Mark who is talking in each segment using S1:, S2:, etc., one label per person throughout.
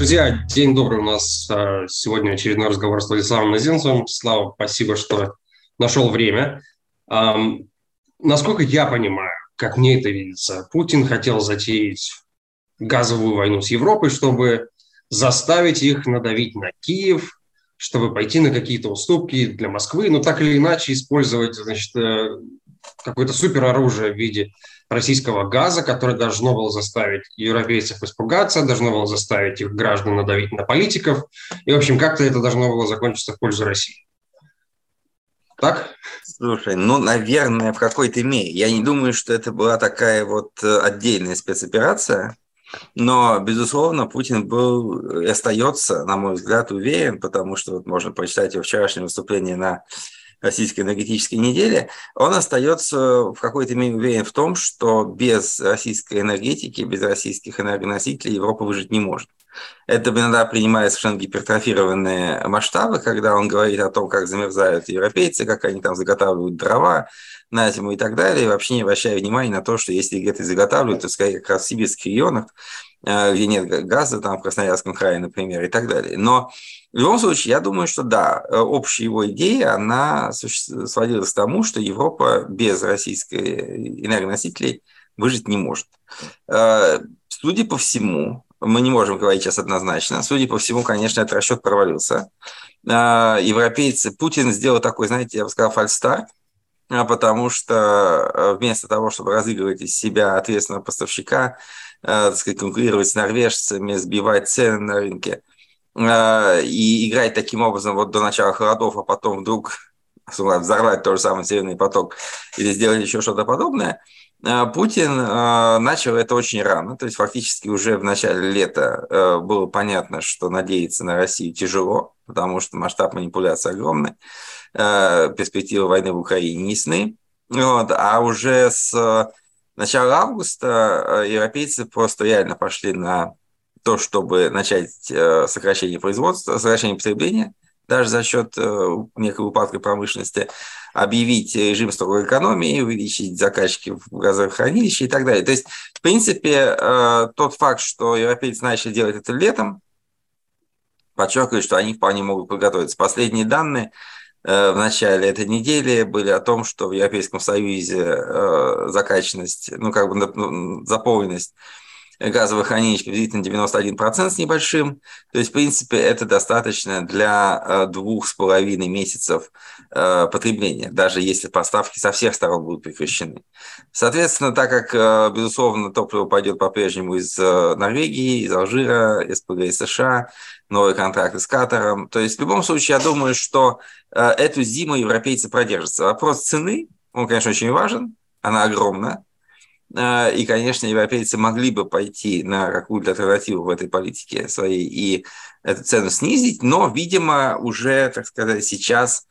S1: Друзья, день добрый. У нас а, сегодня очередной разговор с Владиславом Назинцевым. Слава, спасибо, что нашел время. Насколько я понимаю, как мне это видится, Путин хотел затеять газовую войну с Европой, чтобы заставить их надавить на Киев, чтобы пойти на какие-то уступки для Москвы, но так или иначе использовать значит, э, какое-то супероружие в виде российского газа, которое должно было заставить европейцев испугаться, должно было заставить их граждан надавить на политиков. И, в общем, как-то это должно было закончиться в пользу России. Так?
S2: Слушай, ну, наверное, в какой-то мере. Я не думаю, что это была такая вот э, отдельная спецоперация, но, безусловно, Путин был и остается, на мой взгляд, уверен, потому что вот можно прочитать его вчерашнее выступление на российской энергетической неделе, он остается в какой-то мере уверен в том, что без российской энергетики, без российских энергоносителей Европа выжить не может. Это иногда принимает совершенно гипертрофированные масштабы, когда он говорит о том, как замерзают европейцы, как они там заготавливают дрова на зиму и так далее, и вообще не обращая внимания на то, что если где-то заготавливают, то скорее как раз в сибирских регионах, где нет газа, там в Красноярском крае, например, и так далее. Но в любом случае, я думаю, что да, э, общая его идея, она сводилась к тому, что Европа без российской энергоносителей выжить не может. Э, судя по всему, мы не можем говорить сейчас однозначно. Судя по всему, конечно, этот расчет провалился. Э, европейцы, Путин сделал такой, знаете, я бы сказал, фальстарт, потому что вместо того, чтобы разыгрывать из себя ответственного поставщика, так сказать, конкурировать с норвежцами, сбивать цены на рынке, Э, и играть таким образом вот до начала холодов, а потом вдруг взорвать тот же самый Северный поток или сделать еще что-то подобное, э, Путин э, начал это очень рано, то есть фактически уже в начале лета было понятно, что надеяться на Россию тяжело, потому что масштаб манипуляции огромный, перспективы войны в Украине не сны, вот, а уже с начала августа европейцы просто реально пошли на то, чтобы начать э, сокращение производства, сокращение потребления, даже за счет э, некой упадка промышленности, объявить режим строгой экономии, увеличить закачки в газовых хранилища и так далее. То есть, в принципе, э, тот факт, что европейцы начали делать это летом, подчеркивает, что они вполне могут подготовиться. Последние данные в начале этой недели были о том, что в Европейском Союзе закачанность, ну, как бы ну, заполненность газовых хранилищ приблизительно 91% с небольшим. То есть, в принципе, это достаточно для э, двух с половиной месяцев э, потребления, даже если поставки со всех сторон будут прекращены. Соответственно, так как, э, безусловно, топливо пойдет по-прежнему из Норвегии, из Алжира, из США, новые контракты с Катаром. То есть, в любом случае, я думаю, что эту зиму европейцы продержатся. Вопрос цены, он, конечно, очень важен, она огромная, а, и, конечно, европейцы могли бы пойти на какую-то альтернативу в этой политике своей и эту цену снизить, но, видимо, уже, так сказать, сейчас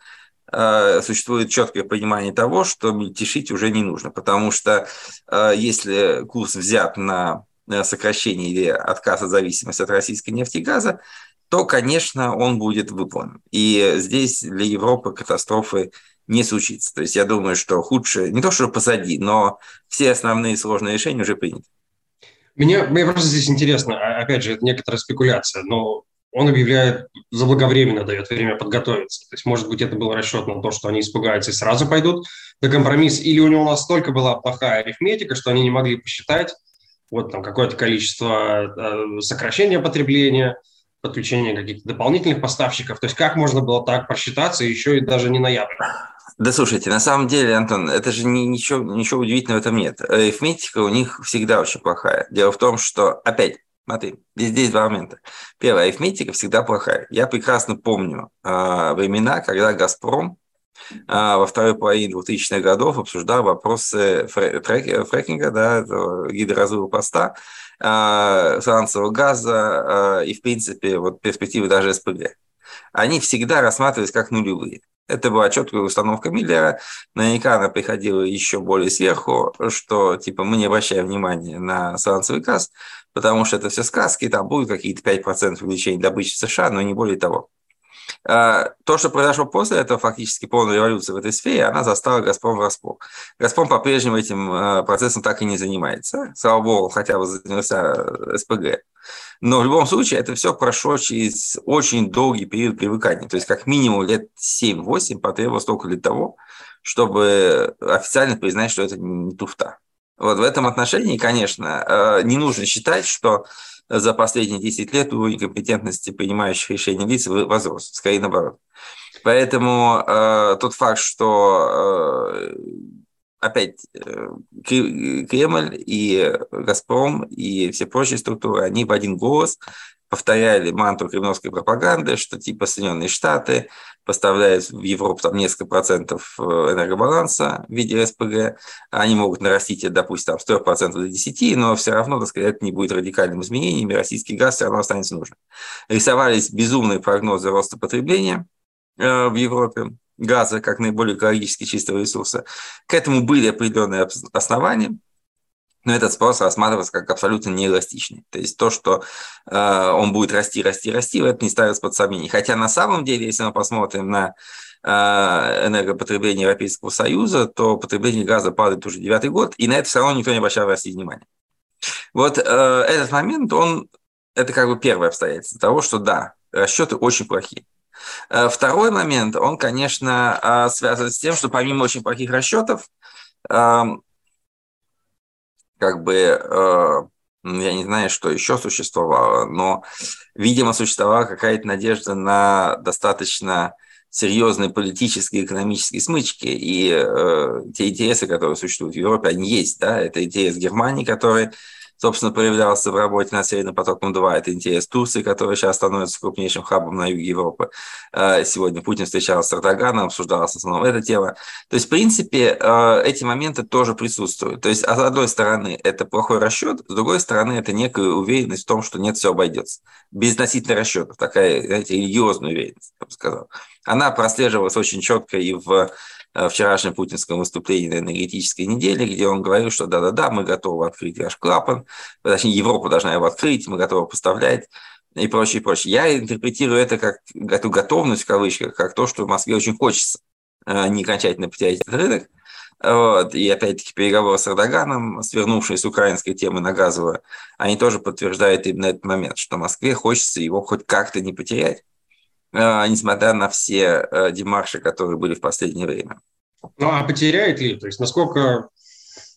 S2: а, существует четкое понимание того, что мельтешить уже не нужно, потому что а, если курс взят на сокращение или отказ от зависимости от российской нефти и газа, то, конечно, он будет выполнен. И здесь для Европы катастрофы не случится. То есть я думаю, что худшее, не то что позади, но все основные сложные решения уже приняты.
S1: Меня, мне просто здесь интересно, а, опять же, это некоторая спекуляция, но он объявляет, заблаговременно дает время подготовиться. То есть, может быть, это был расчет на то, что они испугаются и сразу пойдут на компромисс, или у него настолько была плохая арифметика, что они не могли посчитать вот там какое-то количество э, сокращения потребления, подключения каких-то дополнительных поставщиков. То есть, как можно было так просчитаться, еще и даже не ноябрь?
S2: Да слушайте, на самом деле, Антон, это же не, ничего, ничего удивительного в этом нет. Арифметика у них всегда очень плохая. Дело в том, что, опять, смотри, здесь два момента. Первое, арифметика всегда плохая. Я прекрасно помню э, времена, когда «Газпром» э, во второй половине 2000-х годов обсуждал вопросы фрек, фрекинга, да, гидроразрыва поста, э, сланцевого газа э, и, в принципе, вот перспективы даже СПГ. Они всегда рассматривались как нулевые. Это была четкая установка Миллера. Наверняка она приходила еще более сверху, что типа мы не обращаем внимания на сланцевый газ, потому что это все сказки, там будут какие-то 5% увеличения добычи США, но не более того. А, то, что произошло после этого, фактически полная революция в этой сфере, она застала «Газпром» врасплох. «Газпром» по-прежнему этим а, процессом так и не занимается. Слава богу, хотя бы занялся СПГ. Но в любом случае это все прошло через очень долгий период привыкания. То есть как минимум лет 7-8 потребовалось только для того, чтобы официально признать, что это не туфта. Вот в этом отношении, конечно, не нужно считать, что за последние 10 лет уровень компетентности принимающих решения лиц возрос, скорее наоборот. Поэтому э, тот факт, что э, опять э, Кремль и Газпром и все прочие структуры, они в один голос повторяли мантру кремлевской пропаганды, что типа Соединенные Штаты поставляют в Европу там несколько процентов э, энергобаланса в виде СПГ, они могут нарастить это, допустим, там, с 3% до 10%, но все равно, так сказать, это не будет радикальным изменением, и российский газ все равно останется нужным. Рисовались безумные прогнозы роста потребления э, в Европе, газа как наиболее экологически чистого ресурса. К этому были определенные основания, но этот спрос рассматривается как абсолютно неэластичный. То есть то, что э, он будет расти, расти, расти, это не ставится под сомнение. Хотя на самом деле, если мы посмотрим на э, энергопотребление Европейского Союза, то потребление газа падает уже девятый год, и на это все равно никто не обращал России внимания. Вот э, этот момент, он, это как бы первое обстоятельство того, что да, расчеты очень плохие. Э, второй момент, он, конечно, э, связан с тем, что помимо очень плохих расчетов, эм, как бы, э, я не знаю, что еще существовало, но, видимо, существовала какая-то надежда на достаточно серьезные политические, экономические смычки, и э, те интересы, которые существуют в Европе, они есть, да, это интерес Германии, который собственно, проявлялся в работе над Северным потоком-2. Это интерес Турции, которая сейчас становится крупнейшим хабом на юге Европы. Э, сегодня Путин встречался с Эрдоганом, обсуждалось в основном это тело. То есть, в принципе, э, эти моменты тоже присутствуют. То есть, с одной стороны, это плохой расчет, с другой стороны, это некая уверенность в том, что нет, все обойдется. Безносительно расчетов, такая, знаете, религиозная уверенность, я бы сказал. Она прослеживалась очень четко и в вчерашнем путинском выступлении на энергетической неделе, где он говорил, что да-да-да, мы готовы открыть ваш клапан, точнее, Европа должна его открыть, мы готовы поставлять и прочее, прочее. Я интерпретирую это как эту готовность, в кавычках, как то, что в Москве очень хочется э, не окончательно потерять этот рынок. Вот. И опять-таки переговоры с Эрдоганом, свернувшие с украинской темы на газовую, они тоже подтверждают именно этот момент, что Москве хочется его хоть как-то не потерять. Э, несмотря на все э, демарши, которые были в последнее время.
S1: Ну, а потеряет ли? То есть насколько,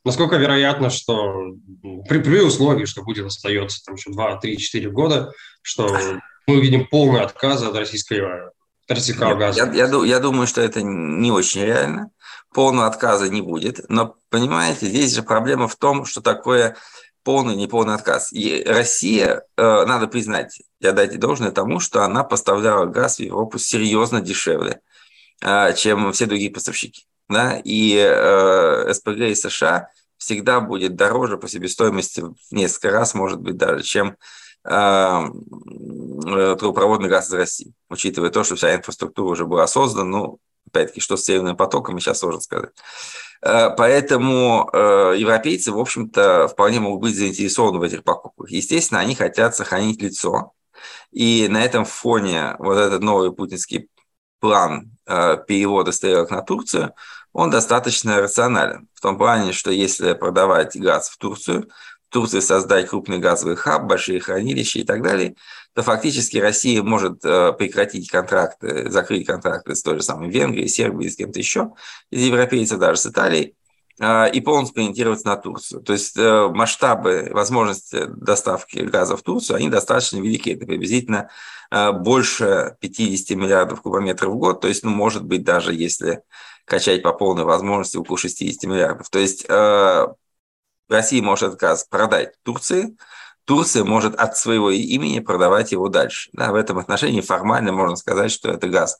S1: насколько вероятно, что при, при условии, что будет остается там еще 2, 3, 4 года, что мы увидим полный отказ от российского, от российского газа?
S2: Я, я, я думаю, что это не очень реально. Полного отказа не будет. Но, понимаете, здесь же проблема в том, что такое полный, неполный отказ. И Россия, э, надо признать, и отдать должное тому, что она поставляла газ в Европу серьезно дешевле, э, чем все другие поставщики. Да? И э, СПГ и США всегда будет дороже по себестоимости в несколько раз, может быть, даже, чем трубопроводный газ из России, учитывая то, что вся инфраструктура уже была создана, ну, опять-таки, что с Северным потоком, сейчас сложно сказать. Э, поэтому э, европейцы, в общем-то, вполне могут быть заинтересованы в этих покупках. Естественно, они хотят сохранить лицо. И на этом фоне вот этот новый путинский план э, перевода стрелок на Турцию, он достаточно рационален. В том плане, что если продавать газ в Турцию, Турции создать крупный газовый хаб, большие хранилища и так далее – то фактически Россия может э, прекратить контракты, закрыть контракты с той же самой Венгрией, Сербией, с кем-то еще, из европейцев, даже с Италией, э, и полностью ориентироваться на Турцию. То есть э, масштабы, возможности доставки газа в Турцию, они достаточно велики. Это приблизительно больше 50 миллиардов кубометров в год. То есть, ну, может быть, даже если качать по полной возможности около 60 миллиардов. То есть Россия может газ продать Турции, Турция может от своего имени продавать его дальше. Да, в этом отношении формально можно сказать, что это газ,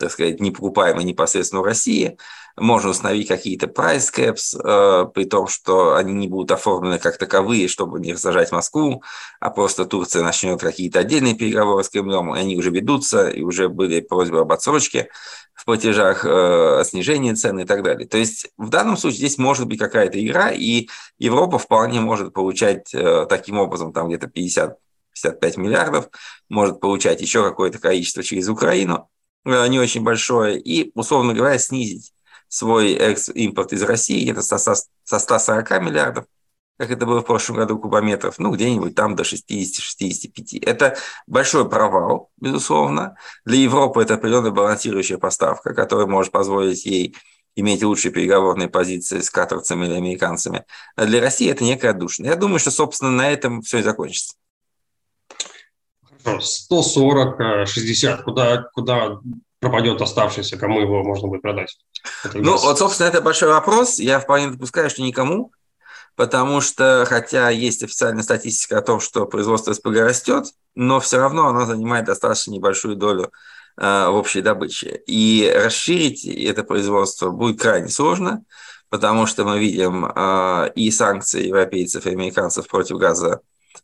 S2: так сказать, не покупаемый непосредственно в России. Можно установить какие-то price caps, э, при том, что они не будут оформлены как таковые, чтобы не раздражать Москву, а просто Турция начнет какие-то отдельные переговоры с Кремлем, и они уже ведутся, и уже были просьбы об отсрочке в платежах, э, снижении цен и так далее. То есть в данном случае здесь может быть какая-то игра, и Европа вполне может получать э, таким образом там где-то 50 55 миллиардов, может получать еще какое-то количество через Украину, не очень большое, и, условно говоря, снизить свой экс-импорт из России где-то со 140 миллиардов как это было в прошлом году, кубометров, ну, где-нибудь там до 60-65. Это большой провал, безусловно. Для Европы это определенная балансирующая поставка, которая может позволить ей иметь лучшие переговорные позиции с катарцами или американцами. А для России это некая отдушина. Я думаю, что, собственно, на этом все и закончится.
S1: 140, 60, куда, куда пропадет оставшийся, кому его можно будет продать?
S2: Ну, вот, собственно, это большой вопрос. Я вполне допускаю, что никому потому что, хотя есть официальная статистика о том, что производство СПГ растет, но все равно оно занимает достаточно небольшую долю э, в общей добыче. И расширить это производство будет крайне сложно, потому что мы видим э, и санкции европейцев и американцев против газа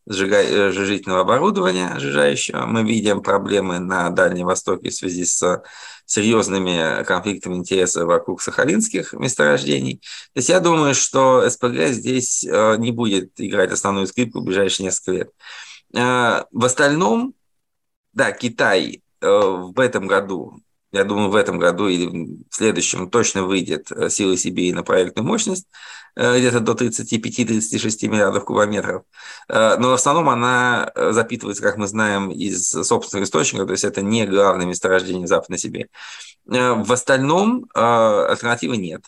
S2: сжижительного оборудования сжижающего. Мы видим проблемы на Дальнем Востоке в связи с серьезными конфликтами интересов вокруг сахалинских месторождений. То есть я думаю, что СПГ здесь э, не будет играть основную скрипку в ближайшие несколько лет. Э, в остальном, да, Китай э, в этом году я думаю, в этом году или в следующем точно выйдет силы Сибири на проектную мощность. Э, где-то до 35-36 миллиардов кубометров. Э, но в основном она э, запитывается, как мы знаем, из собственных источников, то есть это не главное месторождение Западной Сибири. В остальном альтернативы нет.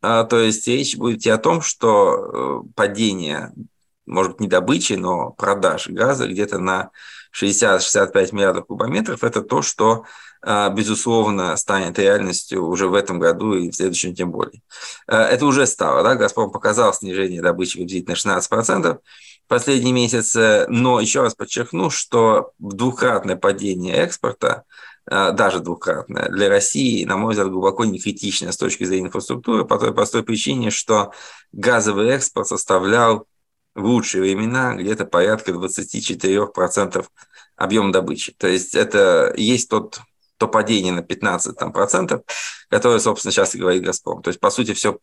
S2: То есть речь будет идти о том, что падение, может быть, не добычи, но продаж газа где-то на 60-65 миллиардов кубометров – это то, что безусловно, станет реальностью уже в этом году и в следующем тем более. А, это уже стало. Да? «Газпром» показал снижение добычи приблизительно 16% в последние месяцы, но еще раз подчеркну, что двукратное падение экспорта а, даже двукратное, для России, на мой взгляд, глубоко не критично с точки зрения инфраструктуры, по той простой причине, что газовый экспорт составлял в лучшие времена где-то порядка 24% объема добычи. То есть это есть тот то падение на 15 там, процентов, которое, собственно, сейчас и говорит «Газпром». То есть, по сути, все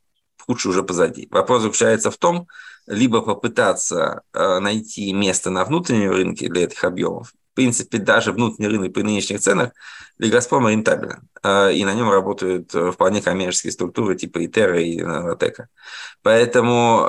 S2: худшее уже позади. Вопрос заключается в том, либо попытаться э, найти место на внутреннем рынке для этих объемов. В принципе, даже внутренний рынок при нынешних ценах для «Газпрома» рентабелен. Э, и на нем работают э, вполне коммерческие структуры типа «Итера» и «Новотека». Поэтому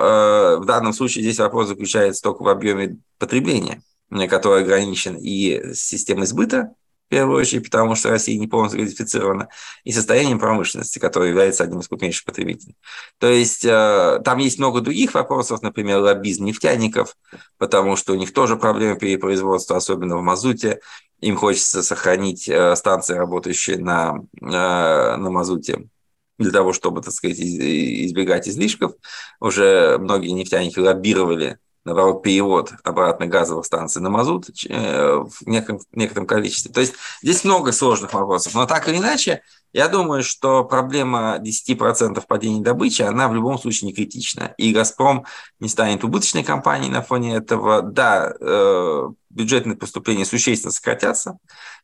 S2: в данном случае здесь вопрос заключается только в объеме потребления, который ограничен и системой сбыта, первую очередь, потому что Россия не полностью газифицирована, и состоянием промышленности, которая является одним из крупнейших потребителей. То есть э, там есть много других вопросов, например, лоббизм нефтяников, потому что у них тоже проблемы перепроизводства, особенно в мазуте. Им хочется сохранить э, станции, работающие на, э, на мазуте для того, чтобы, так сказать, избегать излишков. Уже многие нефтяники лоббировали наоборот, перевод обратно газовых станций на мазут э, в неком, некотором количестве. То есть здесь много сложных вопросов. Но так или иначе, я думаю, что проблема 10% падения добычи, она в любом случае не критична. И «Газпром» не станет убыточной компанией на фоне этого. Да, э, бюджетные поступления существенно сократятся,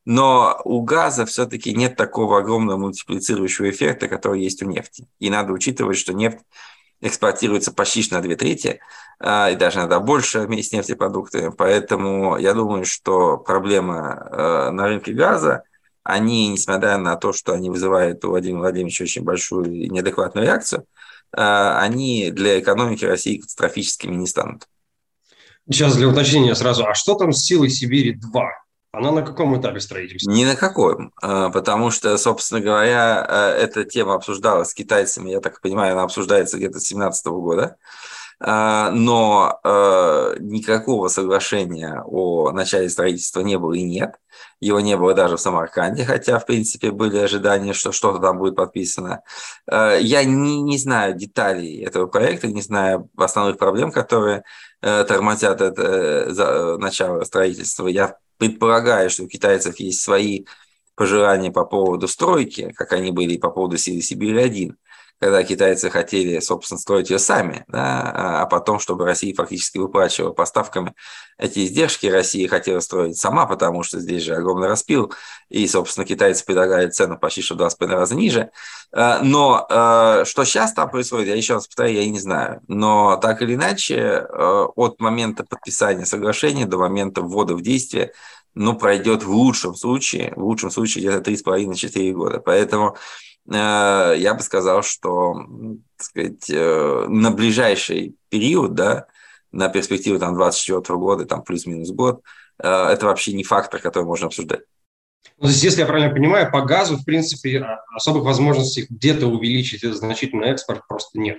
S2: но у газа все-таки нет такого огромного мультиплицирующего эффекта, который есть у нефти. И надо учитывать, что нефть экспортируется почти на две трети, и даже иногда больше вместе с нефтепродуктами. Поэтому я думаю, что проблемы а, на рынке газа, они, несмотря на то, что они вызывают у Владимира Владимировича очень большую и неадекватную реакцию, а, они для экономики России катастрофическими не станут.
S1: Сейчас для уточнения сразу, а что там с силой Сибири-2? Она на каком этапе строительства?
S2: Ни на каком, а, потому что, собственно говоря, а, эта тема обсуждалась с китайцами, я так понимаю, она обсуждается где-то с 2017 года, а, но никакого соглашения о начале строительства не было и нет. Его не было даже в Самарканде, хотя, в принципе, были ожидания, что что-то там будет подписано. Я не, не знаю деталей этого проекта, не знаю основных проблем, которые тормозят это э, начало строительства. Я предполагаю, что у китайцев есть свои пожелания по поводу стройки, как они были по поводу силы Сибири-1, когда китайцы хотели, собственно, строить ее сами, да, а потом, чтобы Россия фактически выплачивала поставками эти издержки, Россия хотела строить сама, потому что здесь же огромный распил, и, собственно, китайцы предлагали цену почти что в два с половиной раза ниже. А, но а, что сейчас там происходит, я еще раз повторяю, я не знаю. Но так или иначе, от момента подписания соглашения до момента ввода в действие ну, пройдет в лучшем случае, в лучшем случае где-то 3,5-4 года. Поэтому я бы сказал, что так сказать, э, на ближайший период, да, на перспективу там, 24 года, там плюс-минус год, э, это вообще не фактор, который можно обсуждать.
S1: Ну, то есть, если я правильно понимаю, по газу, в принципе, особых возможностей где-то увеличить значительно экспорт просто нет.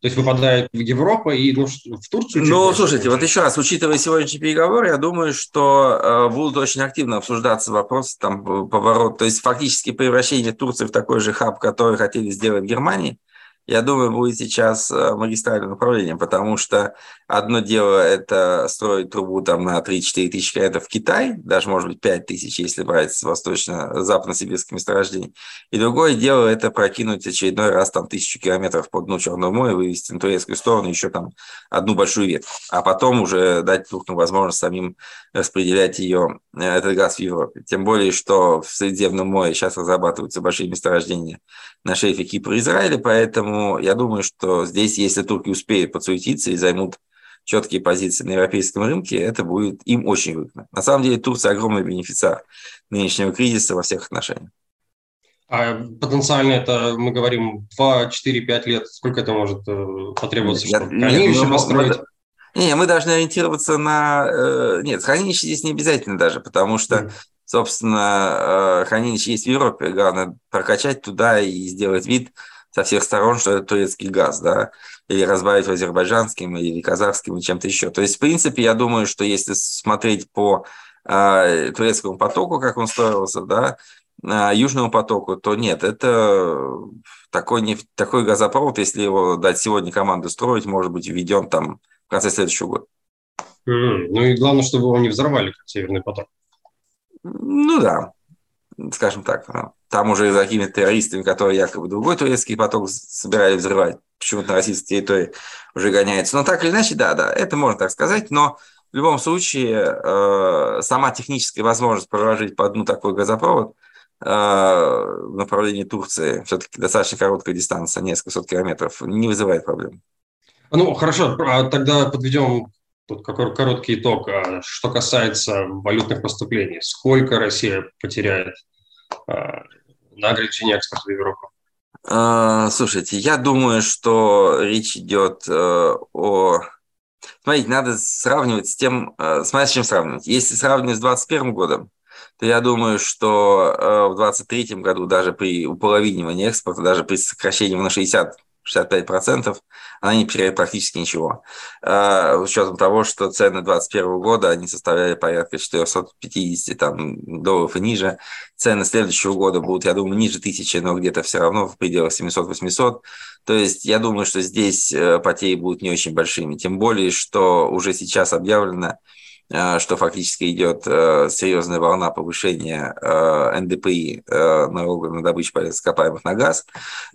S1: То есть выпадает в Европу и ну, в Турцию.
S2: Ну, слушайте, вот еще раз, учитывая сегодняшний переговор, я думаю, что э, будут очень активно обсуждаться вопросы там поворот, то есть фактически превращение Турции в такой же хаб, который хотели сделать в Германии я думаю, будет сейчас э, магистральным направлением, потому что одно дело – это строить трубу там на 3-4 тысячи километров в Китай, даже, может быть, 5 тысяч, если брать с восточно-западно-сибирских месторождений. И другое дело – это прокинуть очередной раз там тысячу километров по дну Черного моря, вывести на турецкую сторону еще там одну большую ветку, а потом уже дать туркам возможность самим распределять ее, э, этот газ в Европе. Тем более, что в Средиземном море сейчас разрабатываются большие месторождения на шельфе Кипра и Израиля, поэтому я думаю, что здесь, если турки успеют подсуетиться и займут четкие позиции на европейском рынке, это будет им очень выгодно. На самом деле Турция огромный бенефициар нынешнего кризиса во всех отношениях.
S1: А потенциально это, мы говорим, 2, 4, 5 лет. Сколько это может э, потребоваться,
S2: нет, чтобы нет, хранилище нет, построить? Мы, не, мы должны ориентироваться на... Э, нет, хранилище здесь не обязательно даже, потому что, mm. собственно, э, хранилище есть в Европе. Главное прокачать туда и сделать вид, со всех сторон, что это турецкий газ, да, или разбавить азербайджанским, или казахским, или чем-то еще. То есть, в принципе, я думаю, что если смотреть по э, турецкому потоку, как он строился, да, э, южному потоку, то нет, это такой, не, такой газопровод, если его дать сегодня команду строить, может быть введен там в конце следующего года.
S1: Mm, ну и главное, чтобы его не взорвали, как Северный поток.
S2: Ну да, скажем так, там уже за какими-то террористами, которые якобы другой турецкий поток собирали взрывать, почему-то на российской территории уже гоняется. Но так или иначе, да, да, это можно так сказать, но в любом случае э, сама техническая возможность проложить по одну такой газопровод э, в направлении Турции, все-таки достаточно короткая дистанция, несколько сот километров, не вызывает проблем.
S1: Ну, хорошо, а тогда подведем тут короткий итог. А что касается валютных поступлений, сколько Россия потеряет а, на ограничение экспорта в Европу?
S2: А, слушайте, я думаю, что речь идет э, о... Смотрите, надо сравнивать с тем, э, смотрите, с чем сравнивать. Если сравнивать с 2021 годом, то я думаю, что э, в 2023 году даже при уполовинивании экспорта, даже при сокращении на 60 65%, она не потеряет практически ничего. А, с учетом того, что цены 2021 года, они составляли порядка 450 там, долларов и ниже. Цены следующего года будут, я думаю, ниже 1000, но где-то все равно в пределах 700-800. То есть я думаю, что здесь э, потери будут не очень большими. Тем более, что уже сейчас объявлено, что фактически идет э, серьезная волна повышения э, НДПИ, налога на добычу полезных ископаемых на газ.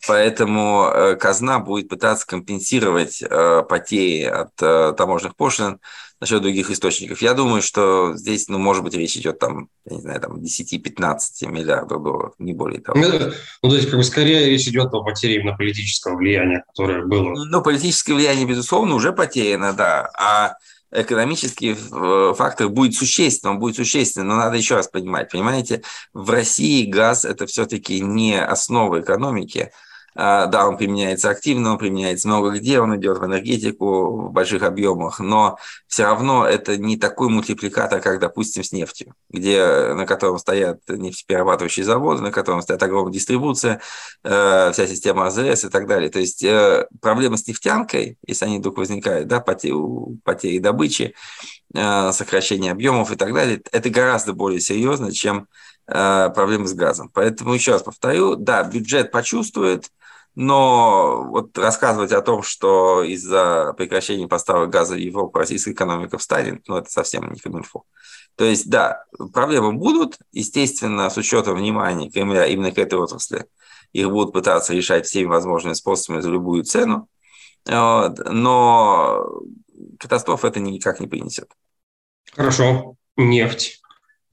S2: Поэтому казна будет пытаться компенсировать потери от таможенных пошлин за счет других источников. Я думаю, что здесь, ну, может быть, речь идет там, я не знаю, там 10-15 миллиардов долларов, не более того.
S1: Ну, ну, то есть, как бы, скорее речь идет о потере именно политического влияния, которое было.
S2: Ну, политическое влияние, безусловно, уже потеряно, да. А экономический э, фактор будет существенным, будет существенным, но надо еще раз понимать, понимаете, в России газ – это все-таки не основа экономики, да, он применяется активно, он применяется много где, он идет в энергетику в больших объемах, но все равно это не такой мультипликатор, как, допустим, с нефтью, где, на котором стоят нефтеперерабатывающие заводы, на котором стоит огромная дистрибуция, э, вся система АЗС и так далее. То есть э, проблема с нефтянкой, если они вдруг возникают, да, потери, потери добычи, э, сокращение объемов и так далее, это гораздо более серьезно, чем проблемы с газом. Поэтому еще раз повторю, да, бюджет почувствует, но вот рассказывать о том, что из-за прекращения поставок газа в Европу российская экономика встанет, ну, это совсем не камильфо. То есть, да, проблемы будут, естественно, с учетом внимания Кремля именно к этой отрасли. их будут пытаться решать всеми возможными способами за любую цену, но катастрофа это никак не принесет.
S1: Хорошо. Нефть.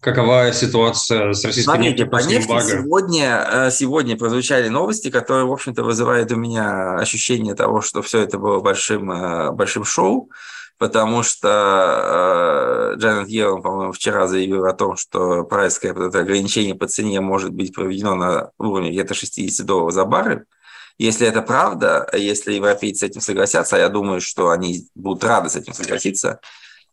S1: Какова ситуация с российской
S2: Смотрите, нефтью по нефти сегодня, э, сегодня прозвучали новости, которые, в общем-то, вызывают у меня ощущение того, что все это было большим, э, большим шоу, потому что э, Джанет Йеллен, по-моему, вчера заявил о том, что прайское это ограничение по цене может быть проведено на уровне где-то 60 долларов за баррель. Если это правда, если европейцы с этим согласятся, а я думаю, что они будут рады с этим согласиться,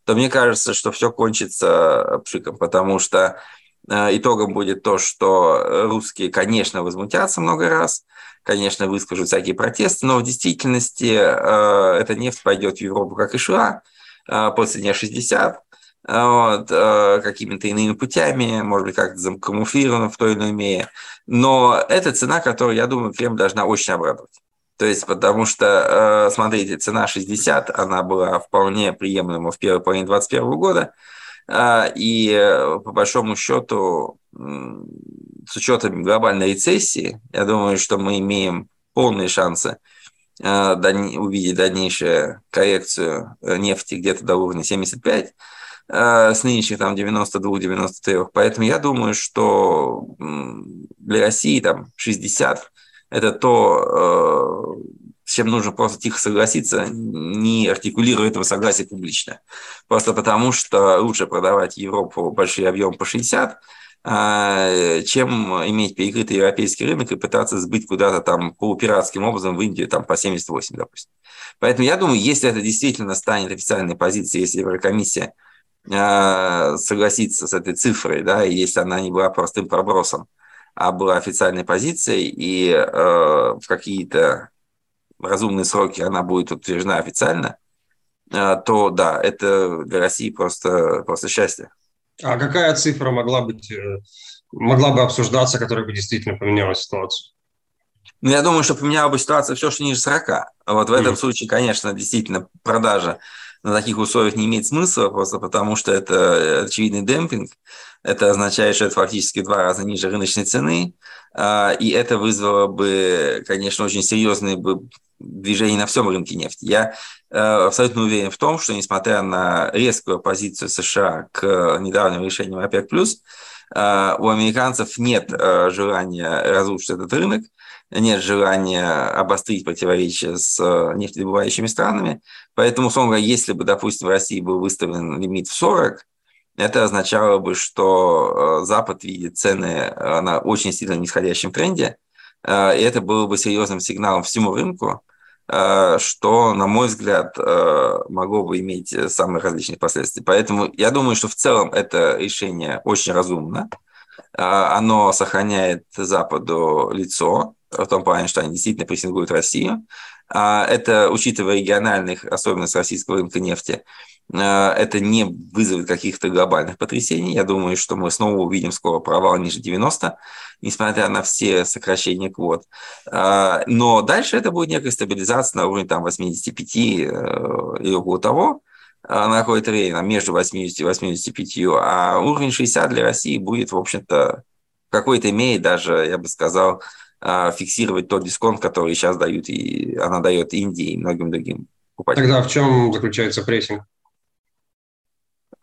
S2: то мне кажется, что все кончится пшиком, потому что э, итогом будет то, что русские, конечно, возмутятся много раз, конечно, выскажут всякие протесты, но в действительности э, эта нефть пойдет в Европу, как и шла, э, по цене 60, вот, какими-то иными путями, может быть, как-то закамуфлировано в той или иной мере. Но это цена, которую, я думаю, Кремль должна очень обрадовать. То есть, потому что, э, смотрите, цена 60, она была вполне приемлема в первой половине 2021 года. Э, и э, по большому счету, с учетом глобальной рецессии, я думаю, что мы имеем полные шансы увидеть дальнейшую коррекцию нефти где-то до уровня 75 с нынешних там 92-93. Поэтому я думаю, что для России там 60 это то, э, с чем нужно просто тихо согласиться, не артикулируя этого согласия публично. Просто потому, что лучше продавать Европу большие объемы по 60, э, чем иметь перекрытый европейский рынок и пытаться сбыть куда-то там полупиратским образом в Индию там по 78, допустим. Поэтому я думаю, если это действительно станет официальной позицией, если Еврокомиссия э, согласится с этой цифрой, да, и если она не была простым пробросом, а была официальной позицией, и э, в какие-то разумные сроки она будет утверждена официально, э, то да, это для России просто, просто счастье.
S1: А какая цифра могла быть, э, могла бы обсуждаться, которая бы действительно поменяла ситуацию?
S2: Ну, я думаю, что поменяла бы ситуация все, что ниже 40. Вот в этом mm. случае, конечно, действительно продажа на таких условиях не имеет смысла, просто потому что это очевидный демпинг. Это означает, что это фактически два раза ниже рыночной цены, а, и это вызвало бы, конечно, очень серьезные бы движения на всем рынке нефти. Я э, абсолютно уверен в том, что несмотря на резкую позицию США к недавним решениям ОПЕК+, а, у американцев нет э, желания разрушить этот рынок, нет желания обострить противоречия с э, нефтедобывающими странами. Поэтому, условно говоря, если бы, допустим, в России был выставлен лимит в 40, это означало бы, что э, Запад видит цены э, на очень сильно нисходящем тренде, и это было бы серьезным сигналом всему рынку, что, на мой взгляд, могло бы иметь самые различные последствия. Поэтому я думаю, что в целом это решение очень разумно. Оно сохраняет Западу лицо, в том плане, что они действительно прессингуют Россию. А, это, учитывая региональных особенностей российского рынка нефти, а, это не вызовет каких-то глобальных потрясений. Я думаю, что мы снова увидим скоро провал ниже 90, несмотря на все сокращения квот. А, но дальше это будет некая стабилизация на уровне там, 85 э, или около того, на какое-то время, между 80 и 85, а уровень 60 для России будет, в общем-то, в какой-то мере даже, я бы сказал, фиксировать тот дисконт, который сейчас дают и она дает Индии и многим другим
S1: покупателям. Тогда в чем заключается прессинг?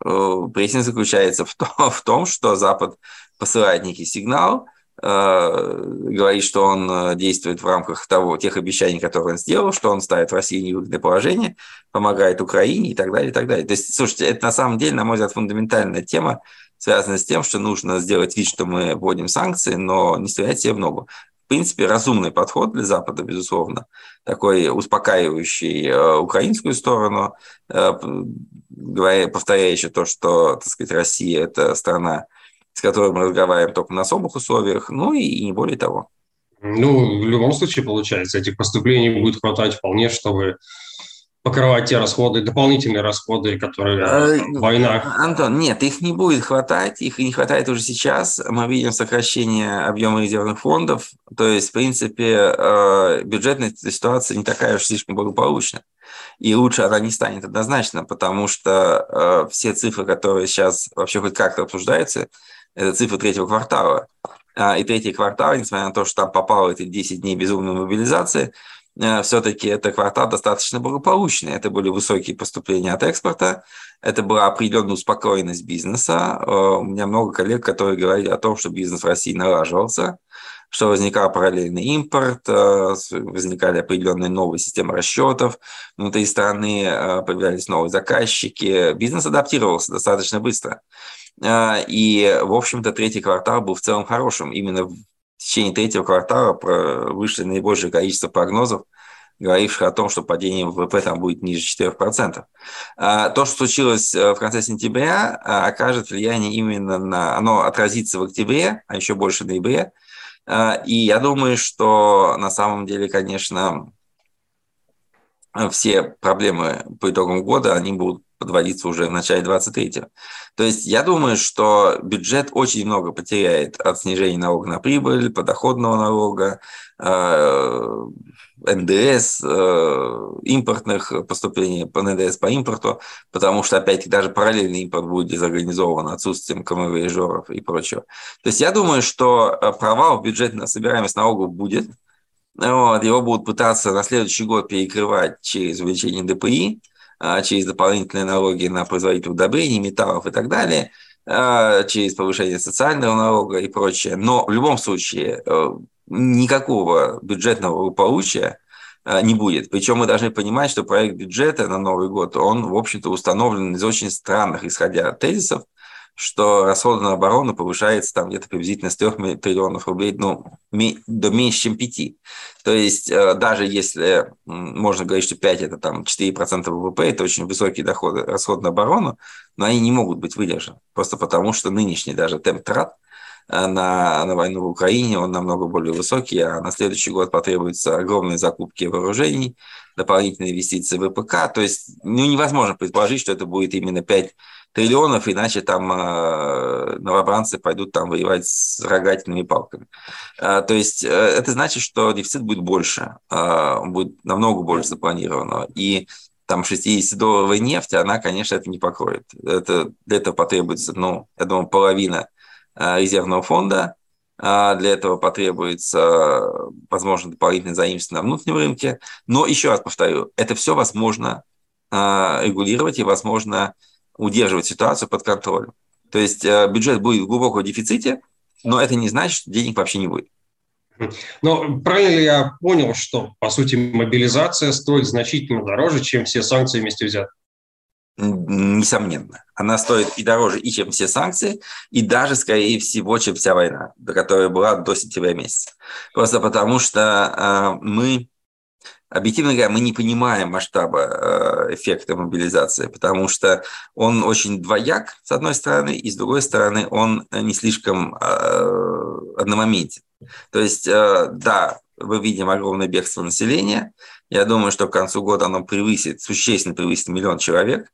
S2: Э, прессинг заключается в том, в том, что Запад посылает некий сигнал, э, говорит, что он э, действует в рамках того, тех обещаний, которые он сделал, что он ставит Россию в невыгодное положение, помогает Украине и так далее, и так далее. То есть, слушайте, это на самом деле, на мой взгляд, фундаментальная тема, связанная с тем, что нужно сделать вид, что мы вводим санкции, но не стрелять себе в ногу в принципе, разумный подход для Запада, безусловно, такой успокаивающий э, украинскую сторону, э, говоря, повторяя еще то, что, так сказать, Россия – это страна, с которой мы разговариваем только на особых условиях, ну и, и не более того.
S1: Ну, в любом случае, получается, этих поступлений будет хватать вполне, чтобы покрывать те расходы, дополнительные расходы, которые э, война.
S2: Антон, нет, их не будет хватать, их не хватает уже сейчас. Мы видим сокращение объема резервных фондов, то есть, в принципе, э, бюджетная ситуация не такая уж слишком благополучная. И лучше она не станет однозначно, потому что э, все цифры, которые сейчас вообще хоть как-то обсуждаются, это цифры третьего квартала. И третий квартал, несмотря на то, что там попало эти 10 дней безумной мобилизации, все-таки это квартал достаточно благополучный. Это были высокие поступления от экспорта, это была определенная успокоенность бизнеса. У меня много коллег, которые говорили о том, что бизнес в России налаживался что возникал параллельный импорт, э, возникали определенные новые системы расчетов, внутри страны э, появлялись новые заказчики, бизнес адаптировался достаточно быстро. Э, и, в общем-то, третий квартал был в целом хорошим. Именно течение третьего квартала вышли наибольшее количество прогнозов, говоривших о том, что падение ВВП там будет ниже 4%. То, что случилось в конце сентября, окажет влияние именно на... Оно отразится в октябре, а еще больше в ноябре, а, и я думаю, что на самом деле, конечно, все проблемы по итогам года, они будут подводиться уже в начале 23-го. То есть я думаю, что бюджет очень много потеряет от снижения налога на прибыль, подоходного налога, э, НДС, э, импортных поступлений по НДС по импорту, потому что, опять-таки, даже параллельный импорт будет дезорганизован отсутствием КМВ и прочего. То есть я думаю, что э, провал в бюджетной собираемость налогов будет, вот, его будут пытаться на следующий год перекрывать через увеличение ДПИ, через дополнительные налоги на производителей удобрений, металлов и так далее, а, через повышение социального налога и прочее. Но в любом случае э, никакого бюджетного благополучия а, не будет. Причем мы должны понимать, что проект бюджета на Новый год, он, в общем-то, установлен из очень странных, исходя от тезисов, что расходы на оборону повышается там где-то приблизительно с 3 триллионов рублей ну, до меньше, чем 5. То есть э, даже если можно говорить, что 5 это там 4% ВВП, это очень высокие доходы, расходы на оборону, но они не могут быть выдержаны. Просто потому, что нынешний даже темп трат э, на, на войну в Украине, он намного более высокий, а на следующий год потребуются огромные закупки вооружений, дополнительные инвестиции в ВПК. То есть ну, невозможно предположить, что это будет именно 5 триллионов, иначе там э, новобранцы пойдут там воевать с рогательными палками. Э, то есть э, это значит, что дефицит будет больше, э, будет намного больше запланированного. И там 60-долларовая нефть, она, конечно, это не покроет. Это, для этого потребуется, ну, я думаю, половина э, резервного фонда, а для этого потребуется, возможно, дополнительный заимствование на внутреннем рынке. Но еще раз повторю, это все возможно э, регулировать и возможно удерживать ситуацию под контролем. То есть э, бюджет будет в глубоком дефиците, но это не значит, что денег вообще не будет.
S1: Но правильно ли я понял, что, по сути, мобилизация стоит значительно дороже, чем все санкции вместе взятые?
S2: Несомненно. Она стоит и дороже, и чем все санкции, и даже, скорее всего, чем вся война, которая была до сентября месяца. Просто потому что э, мы объективно говоря, мы не понимаем масштаба э, эффекта мобилизации, потому что он очень двояк, с одной стороны, и с другой стороны, он не слишком э, одномоментен. То есть, э, да, мы видим огромное бегство населения. Я думаю, что к концу года оно превысит, существенно превысит миллион человек.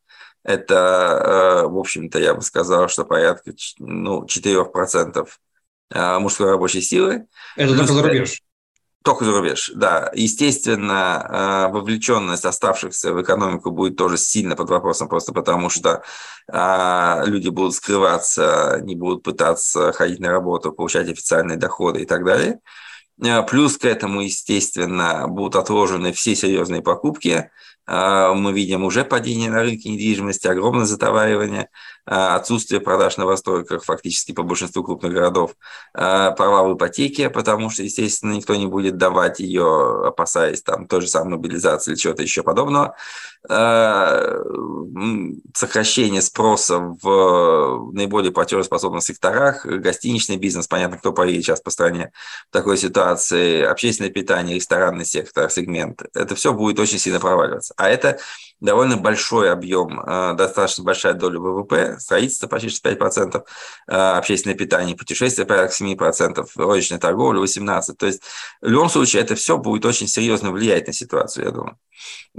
S2: Это, в общем-то, я бы сказал, что порядка ну, 4% мужской рабочей силы.
S1: Это только за рубеж.
S2: Только за рубеж, да. Естественно, э, вовлеченность оставшихся в экономику будет тоже сильно под вопросом, просто потому что э, люди будут скрываться, не будут пытаться ходить на работу, получать официальные доходы и так далее. Э, плюс к этому, естественно, будут отложены все серьезные покупки – мы видим уже падение на рынке недвижимости, огромное затоваривание, отсутствие продаж на новостройках фактически по большинству крупных городов, а, права в ипотеке, потому что, естественно, никто не будет давать ее, опасаясь там той же самой мобилизации или чего-то еще подобного. Сокращение спроса в наиболее платежеспособных секторах, гостиничный бизнес, понятно, кто поедет сейчас по стране в такой ситуации, общественное питание, ресторанный сектор, сегмент. Это все будет очень сильно проваливаться. А это довольно большой объем, э, достаточно большая доля ВВП, строительство почти 65%, э, общественное питание, путешествия порядка 7%, розничная торговля 18%. То есть в любом случае это все будет очень серьезно влиять на ситуацию, я думаю.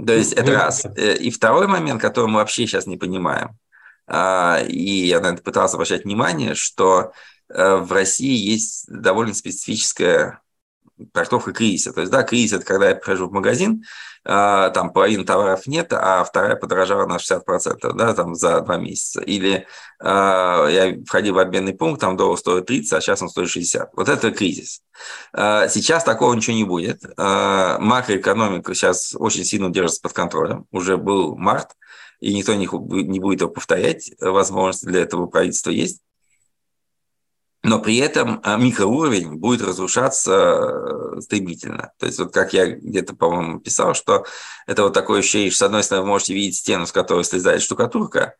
S2: То есть это раз. Э, и второй момент, который мы вообще сейчас не понимаем, и я на это пытался обращать внимание, что в России есть довольно специфическая трактовка кризиса. То есть, да, кризис – это когда я прихожу в магазин, а, там половины товаров нет, а вторая подорожала на 60%, да, там за два месяца. Или а, я входил в обменный пункт, там доллар стоит 30, а сейчас он стоит 60. Вот это кризис. Сейчас такого ничего не будет. Макроэкономика сейчас очень сильно держится под контролем. Уже был март, и никто не, не будет его повторять. Возможность для этого правительства есть но при этом а, микроуровень будет разрушаться э, стремительно. То есть вот как я где-то, по-моему, писал, что это вот такое ощущение, что с одной стороны вы можете видеть стену, с которой слезает штукатурка,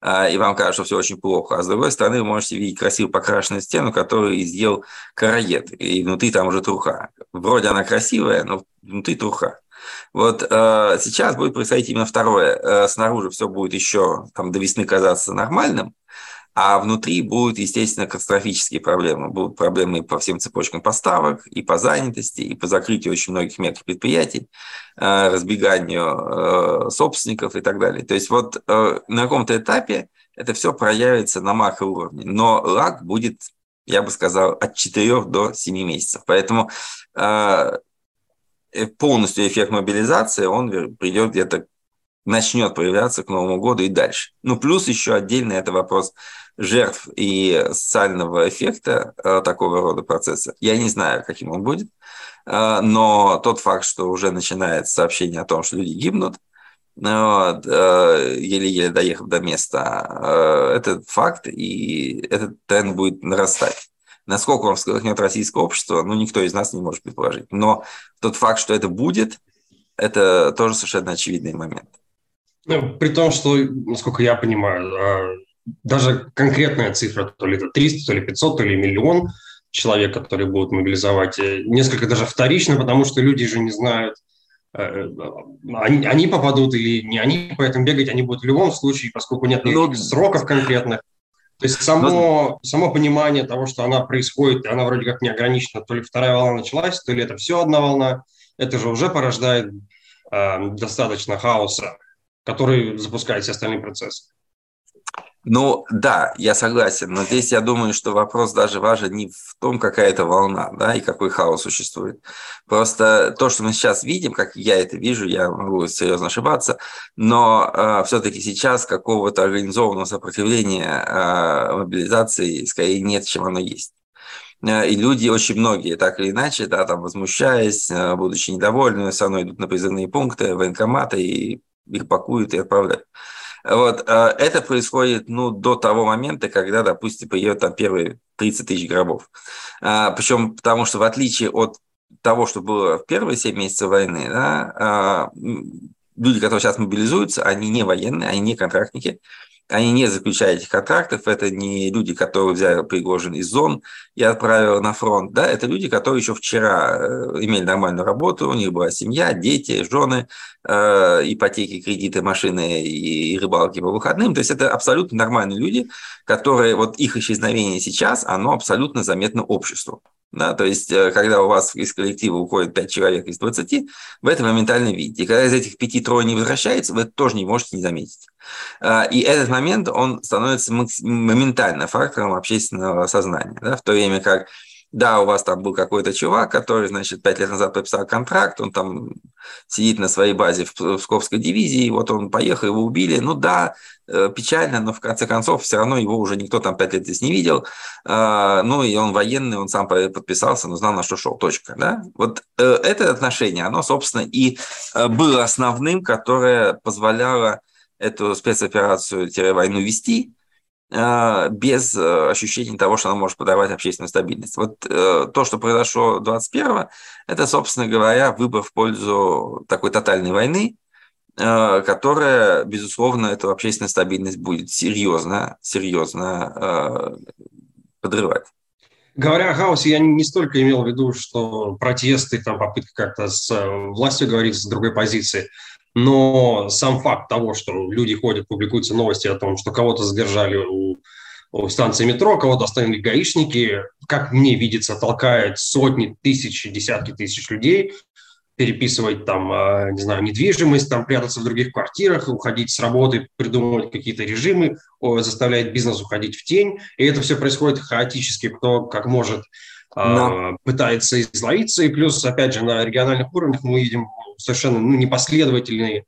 S2: а, и вам кажется, что все очень плохо, а с другой стороны вы можете видеть красиво покрашенную стену, которую изъел караед, и внутри там уже труха. Вроде она красивая, но внутри труха. Вот э, сейчас будет происходить именно второе. Э, снаружи все будет еще там до весны казаться нормальным, а внутри будут, естественно, катастрофические проблемы. Будут проблемы по всем цепочкам поставок, и по занятости, и по закрытию очень многих мелких предприятий, э, разбеганию э, собственников и так далее. То есть вот э, на каком-то этапе это все проявится на макроуровне. Но лак будет, я бы сказал, от 4 до 7 месяцев. Поэтому полностью эффект мобилизации, он придет где-то начнет проявляться к Новому году и дальше. Ну, плюс еще отдельно это вопрос жертв и социального эффекта э, такого рода процесса. Я не знаю, каким он будет, э, но тот факт, что уже начинается сообщение о том, что люди гибнут, вот, э, еле-еле доехав до места, это факт, и этот тренд будет нарастать. Насколько он всколыхнет российское общество, ну, никто из нас не может предположить. Но тот факт, что это будет, это тоже совершенно очевидный момент.
S1: Ну, при том, что, насколько я понимаю, даже конкретная цифра, то ли это 300, то ли 500, то ли миллион человек, которые будут мобилизовать, э, несколько даже вторично, потому что люди же не знают, э, э, они, они попадут или не они, поэтому бегать они будут в любом случае, поскольку нет никаких ну, сроков конкретных. То есть само, само понимание того, что она происходит, она вроде как не ограничена, то ли вторая волна началась, то ли это все одна волна, это же уже порождает э, достаточно хаоса, который запускает все остальные процессы.
S2: Ну да, я согласен, но здесь я думаю, что вопрос даже важен не в том, какая это волна, да, и какой хаос существует. Просто то, что мы сейчас видим, как я это вижу, я могу серьезно ошибаться, но э, все-таки сейчас какого-то организованного сопротивления э, мобилизации скорее нет, чем оно есть. Э, и люди, очень многие, так или иначе, да, там возмущаясь, э, будучи недовольны, все равно идут на призывные пункты, военкоматы и их пакуют и отправляют. Вот, э, это происходит ну, до того момента, когда, допустим, появятся там первые 30 тысяч гробов. А, Причем потому, что в отличие от того, что было в первые 7 месяцев войны, да, а, люди, которые сейчас мобилизуются, они не военные, они не контрактники, они не заключают этих контрактов, это не люди, которые взяли Пригожин из зон и отправили на фронт, да, это люди, которые еще вчера э, имели нормальную работу, у них была семья, дети, жены, э, ипотеки, кредиты, машины и рыбалки по выходным, то есть это абсолютно нормальные люди, которые, вот их исчезновение сейчас, оно абсолютно заметно обществу. Да, то есть, э, когда у вас из коллектива уходит 5 человек из 20, вы это моментально видите. И когда из этих 5 трое не возвращается, вы это тоже не можете не заметить. А, и этот момент, он становится моментально фактором общественного сознания. Да, в то время как да, у вас там был какой-то чувак, который, значит, пять лет назад подписал контракт, он там сидит на своей базе в Псковской дивизии, вот он поехал, его убили. Ну да, э, печально, но в конце концов все равно его уже никто там пять лет здесь не видел. А, ну и он военный, он сам подписался, но знал, на что шел, точка. Да? Вот э, это отношение, оно, собственно, и э, было основным, которое позволяло эту спецоперацию-войну вести, без э, ощущения того, что она может подавать общественную стабильность. Вот э, то, что произошло 21-го, это, собственно говоря, выбор в пользу такой тотальной войны, э, которая, безусловно, эту общественную стабильность будет серьезно, серьезно подрывать.
S1: Говоря о хаосе, я не столько имел в виду, что протесты, там, попытка как-то с властью говорить с другой позиции, но сам факт того, что люди ходят, публикуются новости о том, что кого-то задержали у, у станции метро, кого-то остановили гаишники, как мне видится, толкает сотни, тысячи, десятки тысяч людей переписывать там, а, не знаю, недвижимость, там прятаться в других квартирах, уходить с работы, придумывать какие-то режимы, заставляет бизнес уходить в тень. И это все происходит хаотически, кто как может Но. пытается изловиться. И плюс, опять же, на региональных уровнях мы видим совершенно ну, непоследовательные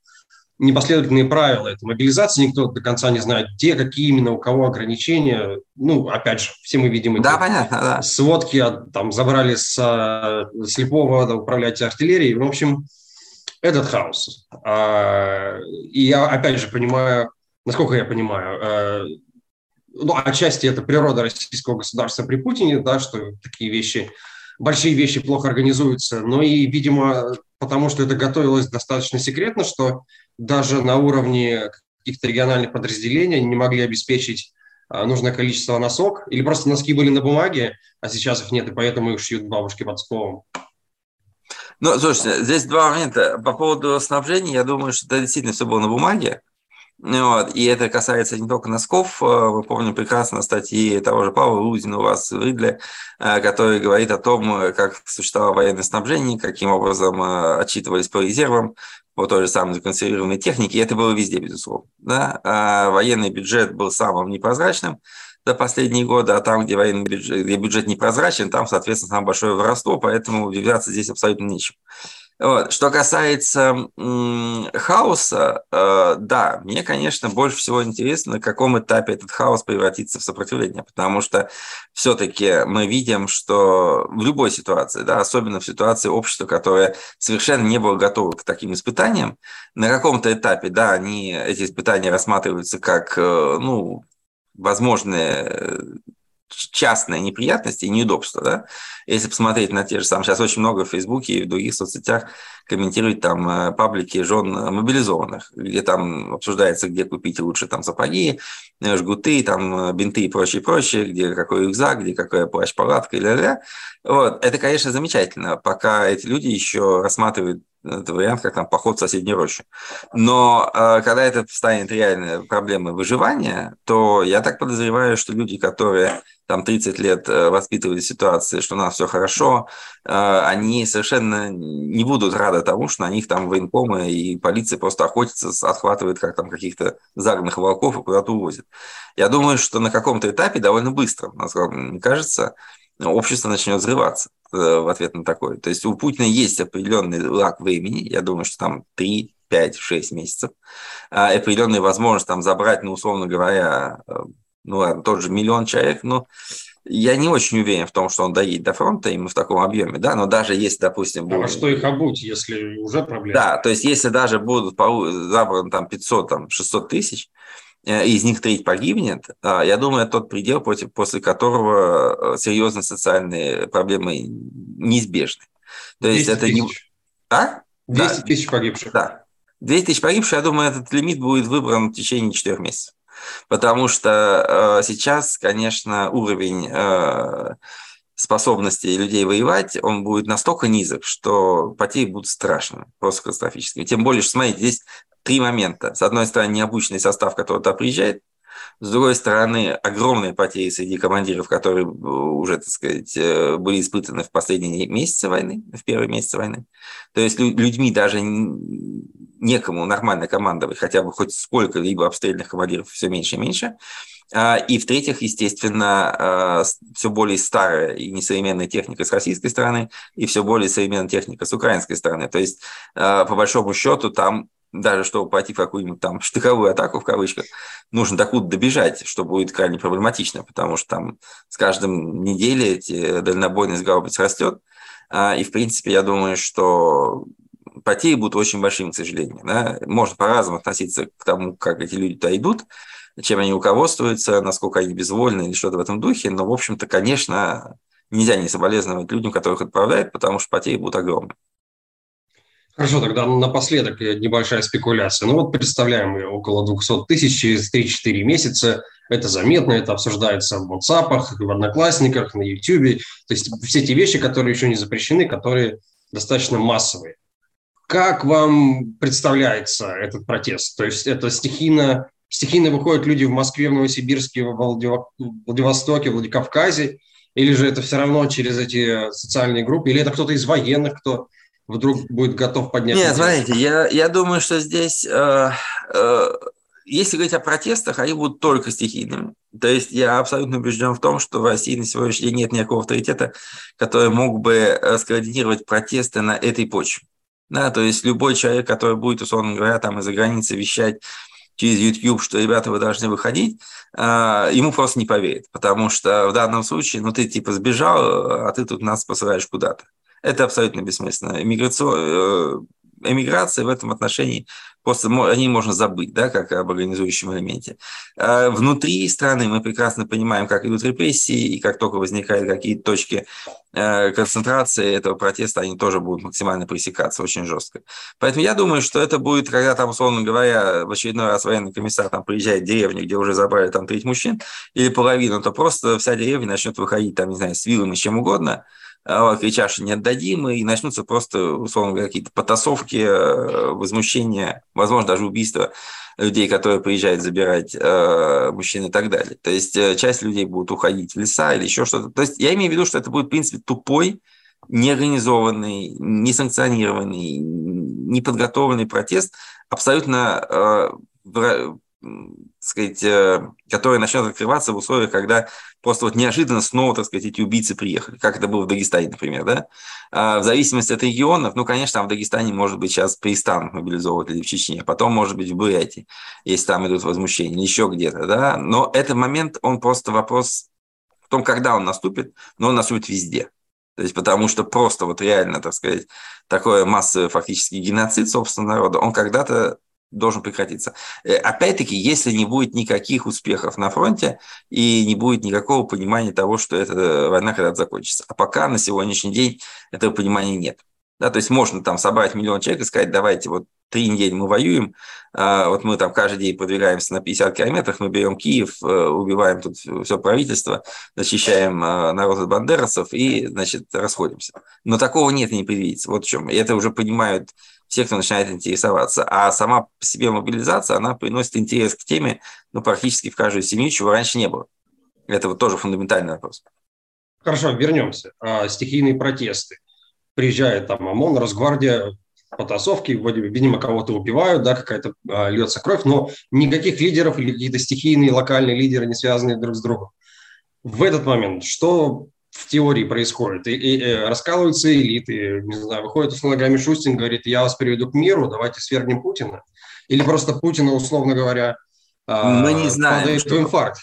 S1: непоследовательные правила этой мобилизации, никто до конца не знает, где, какие именно, у кого ограничения. Ну, опять же, все мы видим эти
S2: да, понятно, да.
S1: сводки, там забрали с слепого да, управлять артиллерией. В общем, этот хаос. А, и я, опять же, понимаю, насколько я понимаю, э, ну, отчасти это природа российского государства при Путине, да, что такие вещи, большие вещи плохо организуются, но и, видимо, потому что это готовилось достаточно секретно, что даже на уровне каких-то региональных подразделений не могли обеспечить а, нужное количество носок, или просто носки были на бумаге, а сейчас их нет, и поэтому их шьют бабушки под сковом.
S2: Ну, слушайте, здесь два момента. По поводу снабжения, я думаю, что это действительно все было на бумаге. Вот. И это касается не только носков. Э, мы помним прекрасно статьи того же Павла Лузина у вас в Ридле, э, который говорит о том, как существовало военное снабжение, каким образом э, отчитывались по резервам, по той же самой законсервированной технике. И это было везде, безусловно. Да? А военный бюджет был самым непрозрачным за последние годы, а там, где военный бюджет, где бюджет непрозрачен, там, соответственно, самое большое воровство, поэтому удивляться здесь абсолютно нечем. Вот. Что касается хаоса, э, да, мне, конечно, больше всего интересно, на каком этапе этот хаос превратится в сопротивление, потому что все-таки мы видим, что в любой ситуации, да, особенно в ситуации общества, которое совершенно не было готово к таким испытаниям, на каком-то этапе, да, они, эти испытания рассматриваются как, э, ну, возможные частные неприятности и неудобства. Да? Если посмотреть на те же самые, сейчас очень много в Фейсбуке и в других соцсетях комментируют там э, паблики жен мобилизованных, где там обсуждается, где купить лучше там сапоги, э, жгуты, там э, бинты и прочее, прочее, где какой рюкзак, где какая плащ-палатка и ля-ля. Вот. Это, конечно, замечательно, пока эти люди еще рассматривают это вариант, как там поход в соседнюю рощу. Но э, когда это станет реальной проблемой выживания, то я так подозреваю, что люди, которые там 30 лет э, воспитывали ситуации, что у нас все хорошо, э, они совершенно не будут рады тому, что на них там военкомы и полиция просто охотятся, отхватывает как там каких-то загнанных волков и куда-то увозят. Я думаю, что на каком-то этапе довольно быстро, насколько мне кажется, общество начнет взрываться э, в ответ на такое. То есть у Путина есть определенный лак времени, я думаю, что там 3, 5, 6 месяцев, а, определенная возможность там забрать, ну, условно говоря, э, ну тот же миллион человек, но я не очень уверен в том, что он доедет до фронта именно в таком объеме, да, но даже если, допустим...
S1: Будет... А что их обуть, если уже проблема?
S2: Да, то есть если даже будут забраны там 500, там 600 тысяч, Э, из них треть погибнет, а, я думаю, это тот предел, против, после которого э, серьезные социальные проблемы неизбежны.
S1: То есть это тысяч. не... А? 200 да. тысяч погибших.
S2: Да. 200 тысяч погибших, я думаю, этот лимит будет выбран в течение четырех месяцев. Потому что э, сейчас, конечно, уровень э, способностей людей воевать, он будет настолько низок, что потери будут страшными, просто катастрофическими. Тем более, что, смотрите, здесь три момента. С одной стороны, необученный состав, который туда приезжает. С другой стороны, огромные потери среди командиров, которые уже, так сказать, э, были испытаны в последние месяцы войны, в первые месяцы войны. То есть людьми даже некому нормально командовать, хотя бы хоть сколько-либо обстрельных командиров все меньше и меньше. А, и в-третьих, естественно, а, все более старая и несовременная техника с российской стороны, и все более современная техника с украинской стороны. То есть, а, по большому счету, там даже чтобы пойти в какую-нибудь там штыковую атаку, в кавычках, нужно докуда добежать, что будет крайне проблематично, потому что там с каждым неделей эти дальнобойность гаубиц растет. И, в принципе, я думаю, что потери будут очень большими, к сожалению. Да? Можно по-разному относиться к тому, как эти люди туда идут, чем они руководствуются, насколько они безвольны или что-то в этом духе. Но, в общем-то, конечно, нельзя не соболезновать людям, которых отправляют, потому что потери будут огромны.
S1: Хорошо, тогда напоследок небольшая спекуляция. Ну вот представляем, около 200 тысяч через 3-4 месяца. Это заметно, это обсуждается в WhatsApp, в Одноклассниках, на YouTube. То есть все те вещи, которые еще не запрещены, которые достаточно массовые. Как вам представляется этот протест? То есть это стихийно, стихийно выходят люди в Москве, в Новосибирске, в Владивостоке, в Владикавказе, или же это все равно через эти социальные группы, или это кто-то из военных, кто вдруг будет готов поднять?
S2: Нет, смотрите, я, я думаю, что здесь э, э, если говорить о протестах, они будут только стихийными. То есть я абсолютно убежден в том, что в России на сегодняшний день нет никакого авторитета, который мог бы э, скоординировать протесты на этой почве. Да, то есть любой человек, который будет, условно говоря, там из-за границы вещать через YouTube, что, ребята, вы должны выходить, а, ему просто не поверит, потому что в данном случае, ну, ты типа сбежал, а ты тут нас посылаешь куда-то. Это абсолютно бессмысленно. Э, эмиграция в этом отношении просто о ней можно забыть, да, как об организующем элементе. А внутри страны мы прекрасно понимаем, как идут репрессии, и как только возникают какие-то точки э, концентрации этого протеста, они тоже будут максимально пресекаться очень жестко. Поэтому я думаю, что это будет, когда там, условно говоря, в очередной раз военный комиссар там приезжает в деревню, где уже забрали там треть мужчин, или половину, то просто вся деревня начнет выходить там, не знаю, с вилами, чем угодно, а, крича, что не отдадим, и начнутся просто, условно говоря, какие-то потасовки, э, возмущения, возможно, даже убийства людей, которые приезжают забирать э, мужчин и так далее. То есть э, часть людей будут уходить в леса или еще что-то. То есть я имею в виду, что это будет, в принципе, тупой, неорганизованный, несанкционированный, неподготовленный протест, абсолютно э, сказать, э, который начнет открываться в условиях, когда просто вот неожиданно снова, так сказать, эти убийцы приехали, как это было в Дагестане, например, да? А в зависимости от регионов, ну, конечно, там в Дагестане может быть сейчас перестанут мобилизовывать или в Чечне, а потом, может быть, в Бурятии, если там идут возмущения, или еще где-то, да? Но этот момент, он просто вопрос в том, когда он наступит, но он наступит везде. То есть потому что просто вот реально, так сказать, такой массовый фактически геноцид собственного народа, он когда-то должен прекратиться. Э, опять-таки, если не будет никаких успехов на фронте и не будет никакого понимания того, что эта война когда-то закончится. А пока на сегодняшний день этого понимания нет. Да, то есть можно там собрать миллион человек и сказать, давайте вот три недели мы воюем, а вот мы там каждый день продвигаемся на 50 километров, мы берем Киев, э, убиваем тут все правительство, защищаем э, народ от бандеровцев и, значит, расходимся. Но такого нет не предвидится. Вот в чем. И это уже понимают все, кто начинает интересоваться. А сама по себе мобилизация, она приносит интерес к теме ну, практически в каждую семью, чего раньше не было. Это вот тоже фундаментальный вопрос.
S1: Хорошо, вернемся. А, стихийные протесты. Приезжает там ОМОН, Росгвардия, потасовки, видимо, кого-то убивают, да, какая-то а, льется кровь, но никаких лидеров или какие-то стихийные локальные лидеры не связанные друг с другом. В этот момент что в теории происходит. И, и, и э, раскалываются элиты, не знаю, выходит условно говоря Мишустин, говорит, я вас приведу к миру, давайте свергнем Путина. Или просто Путина, условно говоря,
S2: мы не знаем, падает
S1: что... в инфаркт.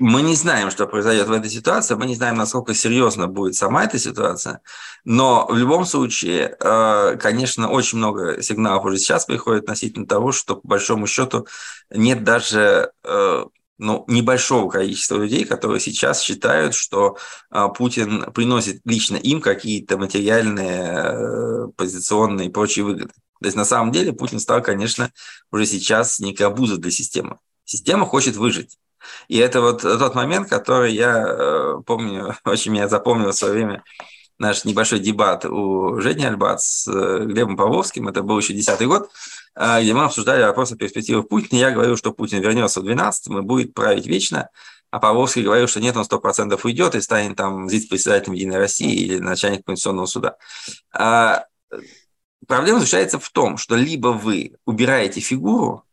S2: Мы не знаем, что произойдет в этой ситуации, мы не знаем, насколько серьезно будет сама эта ситуация, но в любом случае, э, конечно, очень много сигналов уже сейчас приходит относительно того, что по большому счету нет даже э, ну, небольшого количества людей, которые сейчас считают, что а, Путин приносит лично им какие-то материальные, э, позиционные и прочие выгоды. То есть на самом деле Путин стал, конечно, уже сейчас некой обузой для системы. Система хочет выжить. И это вот тот момент, который я э, помню, очень меня запомнил в свое время наш небольшой дебат у Жени Альбац с э, Глебом Павловским, это был еще десятый год, а, где мы обсуждали вопросы перспективы Путина. Я говорил, что Путин вернется в 12-м и будет править вечно, а Павловский говорил, что нет, он 100% уйдет и станет там вице-председателем Единой России или начальник Конституционного суда. А, проблема заключается в том, что либо вы убираете фигуру,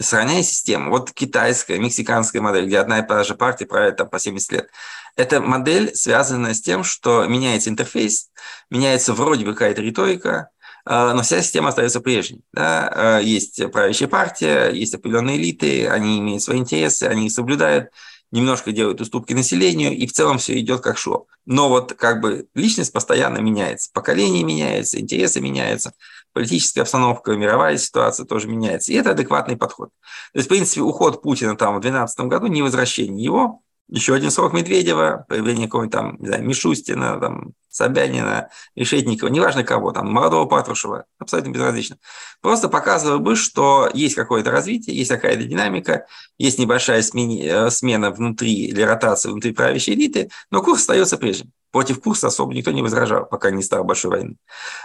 S2: сохраняя систему. Вот китайская, мексиканская модель, где одна и та же партия правит там по 70 лет. Эта модель связана с тем, что меняется интерфейс, меняется вроде бы какая-то риторика, а, но вся система остается прежней. Да? А, есть правящая партия, есть определенные элиты, они имеют свои интересы, они их соблюдают, немножко делают уступки населению, и в целом все идет как шло. Но вот как бы личность постоянно меняется, поколение меняется, интересы меняются, политическая обстановка, мировая ситуация тоже меняется. И это адекватный подход. То есть, в принципе, уход Путина там в 2012 году, не возвращение его, еще один срок Медведева, появление какого-нибудь там, не знаю, Мишустина, там, Собянина, Решетникова, неважно кого, там, молодого Патрушева, абсолютно безразлично. Просто показываю бы, что есть какое-то развитие, есть какая-то динамика, есть небольшая э, смена внутри или ротация внутри правящей элиты, но курс остается прежним. Против курса особо никто не возражал, пока не стало большой войны.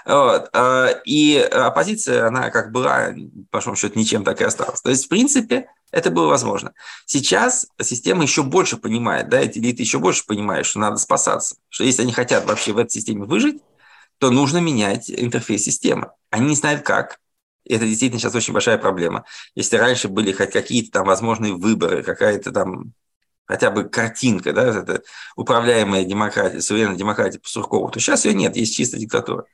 S2: Вот. Э, и оппозиция, она как была, по большому счету, ничем так и осталась. То есть, в принципе, это было возможно. Сейчас система еще больше понимает, да, эти элиты еще больше понимают, что надо спасаться. Что если они хотят вообще в этой системе выжить, то нужно менять интерфейс системы. Они не знают как, это действительно сейчас очень большая проблема. Если раньше были хоть какие-то там возможные выборы, какая-то там хотя бы картинка, да, это управляемая демократия, современная демократия по Суркову, то сейчас ее нет, есть чистая диктатура.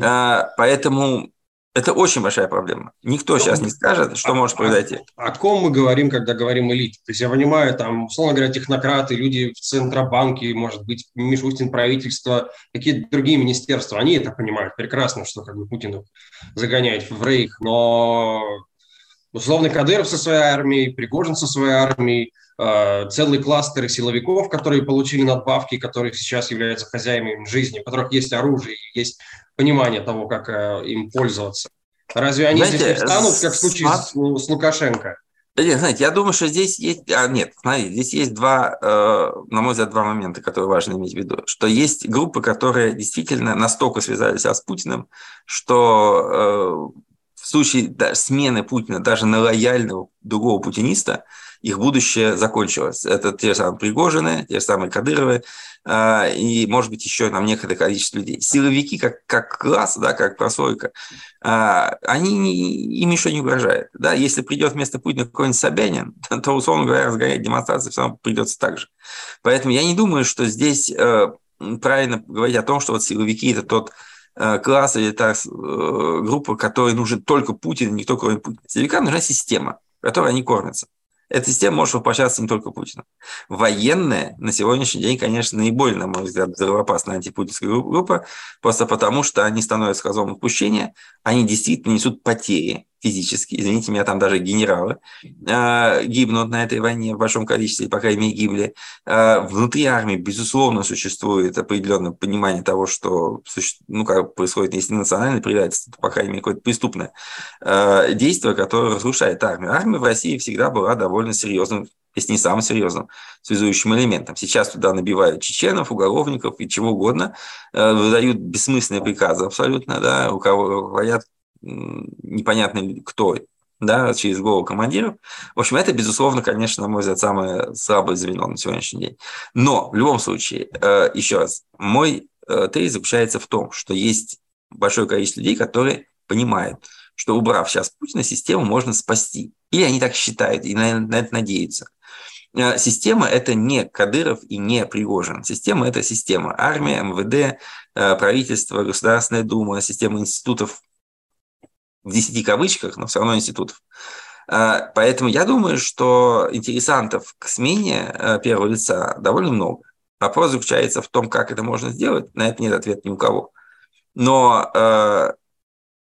S2: А, поэтому это очень большая проблема. Никто сейчас не скажет, что может произойти.
S1: О, ком мы говорим, когда говорим элите? То есть я понимаю, там, условно говоря, технократы, люди в Центробанке, может быть, Мишустин правительство, какие-то другие министерства, они это понимают прекрасно, что как бы Путин загоняет в рейх, но условно Кадыров со своей армией, Пригожин со своей армией, э, целые кластеры силовиков, которые получили надбавки, которые сейчас являются хозяевами жизни, у которых есть оружие, есть понимание того, как э, им пользоваться. Разве они Знаете, здесь не встанут, как в случае с, с Лукашенко?
S2: Нет, знаете, я думаю, что здесь есть... А, нет, смотрите, здесь есть два, э, на мой взгляд, два момента, которые важно иметь в виду. Что есть группы, которые действительно настолько связались с Путиным, что э, в случае да, смены Путина даже на лояльного другого путиниста – их будущее закончилось. Это те же самые Пригожины, те же самые Кадыровы, а, и, может быть, еще там некоторое количество людей. Силовики, как, как класс, да, как прослойка, а, они, им еще не угрожает. Да? Если придет вместо Путина какой-нибудь Собянин, то, условно говоря, разгонять демонстрации все равно придется так же. Поэтому я не думаю, что здесь э, правильно говорить о том, что вот силовики – это тот э, класс или та э, группа, которой нужен только Путин, никто кроме Путина. Силовикам нужна система, в которой они кормятся. Эта система может воплощаться не только Путину. Военные на сегодняшний день, конечно, наиболее, на мой взгляд, взрывоопасная антипутинская группа, просто потому что они становятся козлом отпущения, они действительно несут потери физически, извините меня, там даже генералы э, гибнут на этой войне в большом количестве, по крайней мере, гибли. Э, внутри армии, безусловно, существует определенное понимание того, что ну, как происходит, если не национальное предательство, то, по крайней мере, какое-то преступное э, действие, которое разрушает армию. Армия в России всегда была довольно серьезным если не самым серьезным связующим элементом. Сейчас туда набивают чеченов, уголовников и чего угодно, выдают бессмысленные приказы абсолютно, да, руководят непонятно кто, да, через голову командиров. В общем, это, безусловно, конечно, на мой взгляд, самое слабое звено на сегодняшний день. Но в любом случае, э, еще раз, мой э, тезис заключается в том, что есть большое количество людей, которые понимают, что убрав сейчас Путина, систему можно спасти. Или они так считают и на это надеются. Э, система – это не Кадыров и не Пригожин. Система – это система. Армия, МВД, правительство, Государственная Дума, система институтов в 10 кавычках, но все равно институтов. А, поэтому я думаю, что интересантов к смене э, первого лица довольно много. Вопрос заключается в том, как это можно сделать. На это нет ответа ни у кого. Но э,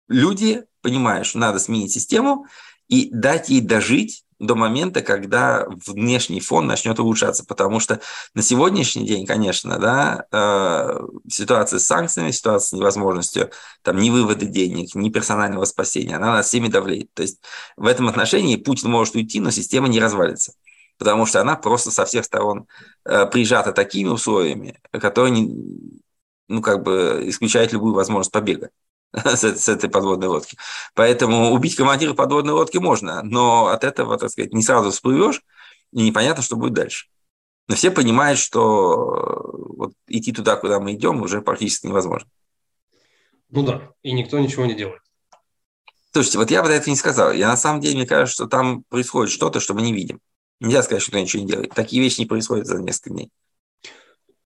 S2: люди понимают, что надо сменить систему и дать ей дожить до момента, когда внешний фон начнет улучшаться, потому что на сегодняшний день, конечно, да, э, ситуация с санкциями, ситуация с невозможностью там ни вывода денег, ни персонального спасения, она на всеми давлеет. То есть в этом отношении Путин может уйти, но система не развалится, потому что она просто со всех сторон э, прижата такими условиями, которые не, ну, как бы исключают любую возможность побега. с, с этой подводной лодки. Поэтому убить командира подводной лодки можно, но от этого, так сказать, не сразу всплывешь, и непонятно, что будет дальше. Но все понимают, что вот идти туда, куда мы идем, уже практически невозможно.
S1: Ну да, и никто ничего не делает.
S2: Слушайте, вот я бы это не сказал. Я на самом деле, мне кажется, что там происходит что-то, что мы не видим. Нельзя сказать, что никто ничего не делает. Такие вещи не происходят за несколько дней.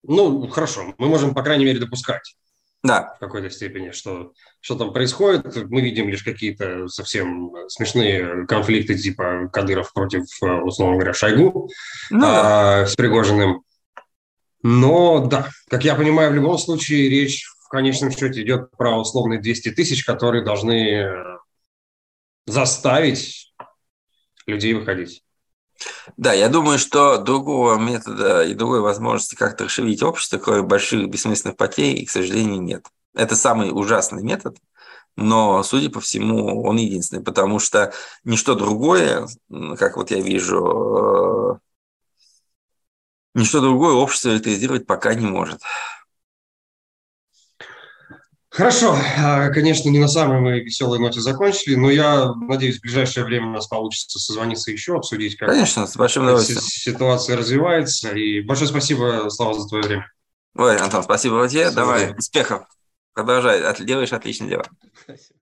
S1: Ну, хорошо. Мы можем, по крайней мере, допускать
S2: да.
S1: в какой-то степени, что, что там происходит. Мы видим лишь какие-то совсем смешные конфликты типа Кадыров против, условно говоря, Шойгу ну, а, с Пригожиным. Но да, как я понимаю, в любом случае речь в конечном счете идет про условные 200 тысяч, которые должны заставить людей выходить.
S2: Да, я думаю, что другого метода и другой возможности как-то расшевелить общество, кроме больших бессмысленных потерь, к сожалению, нет. Это самый ужасный метод, но, судя по всему, он единственный, потому что ничто другое, как вот я вижу, э, ничто другое общество электризировать пока не может.
S1: Хорошо, а, конечно, не на самой мы веселой ноте закончили, но я надеюсь, в ближайшее время у нас получится созвониться еще, обсудить, как
S2: конечно, с большим удовольствием.
S1: ситуация развивается. И большое спасибо, Слава, за твое время.
S2: Ой, Антон, спасибо тебе. Давай, успехов. Продолжай, делаешь отличное дело. Спасибо.